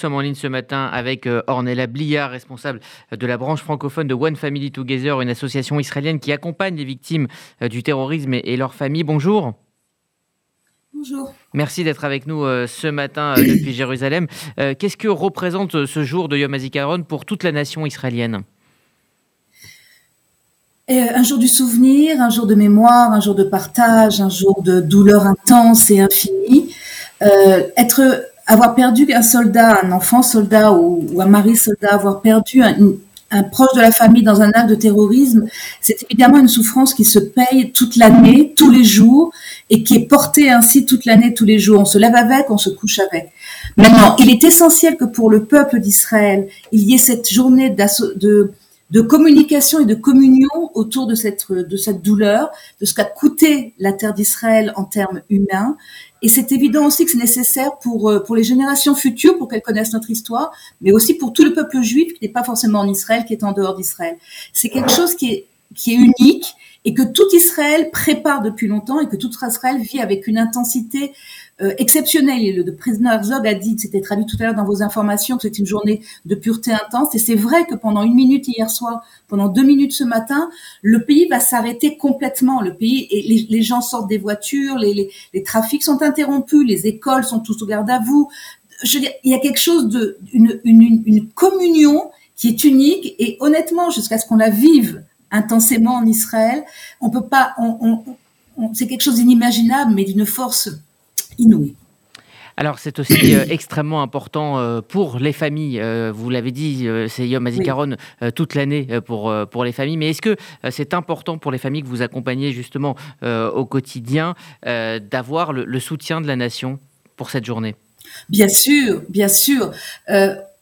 sommes en ligne ce matin avec euh, Ornella Bliard, responsable de la branche francophone de One Family Together, une association israélienne qui accompagne les victimes euh, du terrorisme et leurs familles. Bonjour. Bonjour. Merci d'être avec nous euh, ce matin depuis Jérusalem. Qu'est-ce que représente ce jour de Yom HaZikaron pour toute la nation israélienne? Un jour du souvenir, un jour de mémoire, un jour de partage, un jour de douleur intense et infinie. être avoir perdu un soldat, un enfant soldat ou, un mari soldat, avoir perdu un, proche de la famille dans un acte de terrorisme, c'est évidemment une souffrance qui se paye toute l'année, tous les jours, et qui est portée ainsi toute l'année, tous les jours. On se lève avec, on se couche avec. Maintenant, il est essentiel que pour le peuple d'Israël, il y ait cette journée de, de communication et de communion autour de cette, de cette douleur, de ce qu'a coûté la terre d'Israël en termes humains, et c'est évident aussi que c'est nécessaire pour, euh, pour les générations futures, pour qu'elles connaissent notre histoire, mais aussi pour tout le peuple juif qui n'est pas forcément en Israël, qui est en dehors d'Israël. C'est quelque chose qui est, qui est unique et que tout Israël prépare depuis longtemps et que tout Israël vit avec une intensité euh, exceptionnelle. le, président Herzog a dit, c'était traduit tout à l'heure dans vos informations, que c'est une journée de pureté intense. Et c'est vrai que pendant une minute hier soir, pendant deux minutes ce matin, le pays va s'arrêter complètement. Le pays et les, les, gens sortent des voitures, les, les, les trafics sont interrompus, les écoles sont tous au garde à vous. Je veux dire, il y a quelque chose de une, une, une communion qui est unique et honnêtement, jusqu'à ce qu'on la vive intensément en Israël. On peut pas, on, c'est quelque chose d'inimaginable, mais d'une force inouïe. Alors c'est aussi euh, extrêmement important euh, pour les familles. Euh, vous l'avez dit, c'est Yom HaZikaron toute l'année pour, pour les familles. Mais est-ce que c'est important pour les familles que vous accompagnez justement au quotidien d'avoir le, le, soutien de la nation pour cette journée? Bien sûr, bien sûr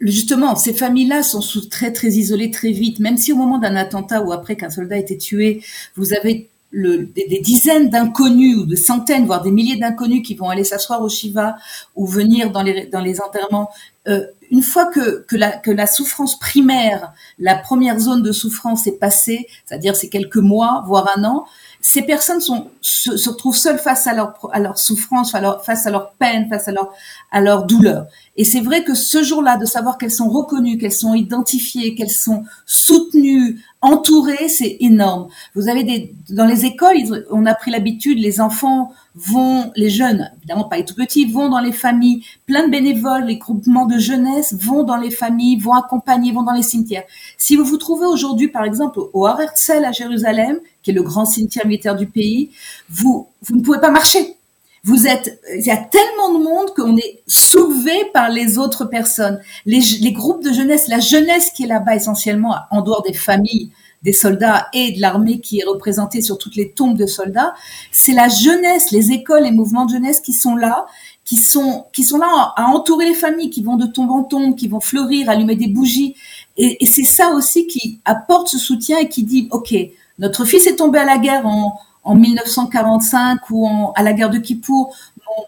justement, ces familles-là sont très très isolées très vite. Même si au moment d'un attentat ou après qu'un soldat a été tué, vous avez des, dizaines d'inconnus ou de centaines, voire des milliers d'inconnus qui vont aller s'asseoir au Shiva ou venir dans les enterrements. Euh, une fois que, la, souffrance primaire, la première zone de souffrance est passée, c'est-à-dire c'est quelques mois, voire un an, ces personnes se, retrouvent seules face à leur, souffrance, face à leur peine, face à leur, douleur. Et c'est vrai que ce jour-là, de savoir qu'elles sont reconnues, qu'elles sont identifiées, qu'elles sont soutenues, entourées, c'est énorme. Vous avez dans les écoles, on a pris l'habitude, les enfants vont, les jeunes, évidemment pas tout petits, vont dans les familles, plein de bénévoles, les groupements de jeunesse vont dans les familles, vont accompagner, vont dans les cimetières. Si vous vous trouvez aujourd'hui, par exemple, au Har Herzl à Jérusalem, qui est le grand cimetière militaire du pays, vous, vous ne pouvez pas marcher. Vous êtes, il y a tellement de monde qu'on est soulevé par les autres personnes. Les groupes de jeunesse, la jeunesse qui est là-bas essentiellement, en dehors des familles, des soldats et de l'armée qui est représentée sur toutes les tombes de soldats, c'est la jeunesse, les écoles, les mouvements de jeunesse qui sont là, qui sont qui sont là à entourer les familles, qui vont de tombe en tombe, qui vont fleurir, allumer des bougies. Et, c'est ça aussi qui apporte ce soutien et qui dit, ok, notre fils est tombé à la guerre en, en 1945 ou en, à la guerre de Kippour.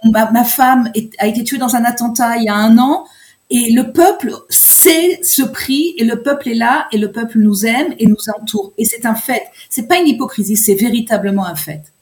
ma, femme a été tuée dans un attentat il y a un an. Et le peuple sait ce prix et le peuple est là et le peuple nous aime et nous entoure. Et c'est un fait. C'est pas une hypocrisie, c'est véritablement un fait.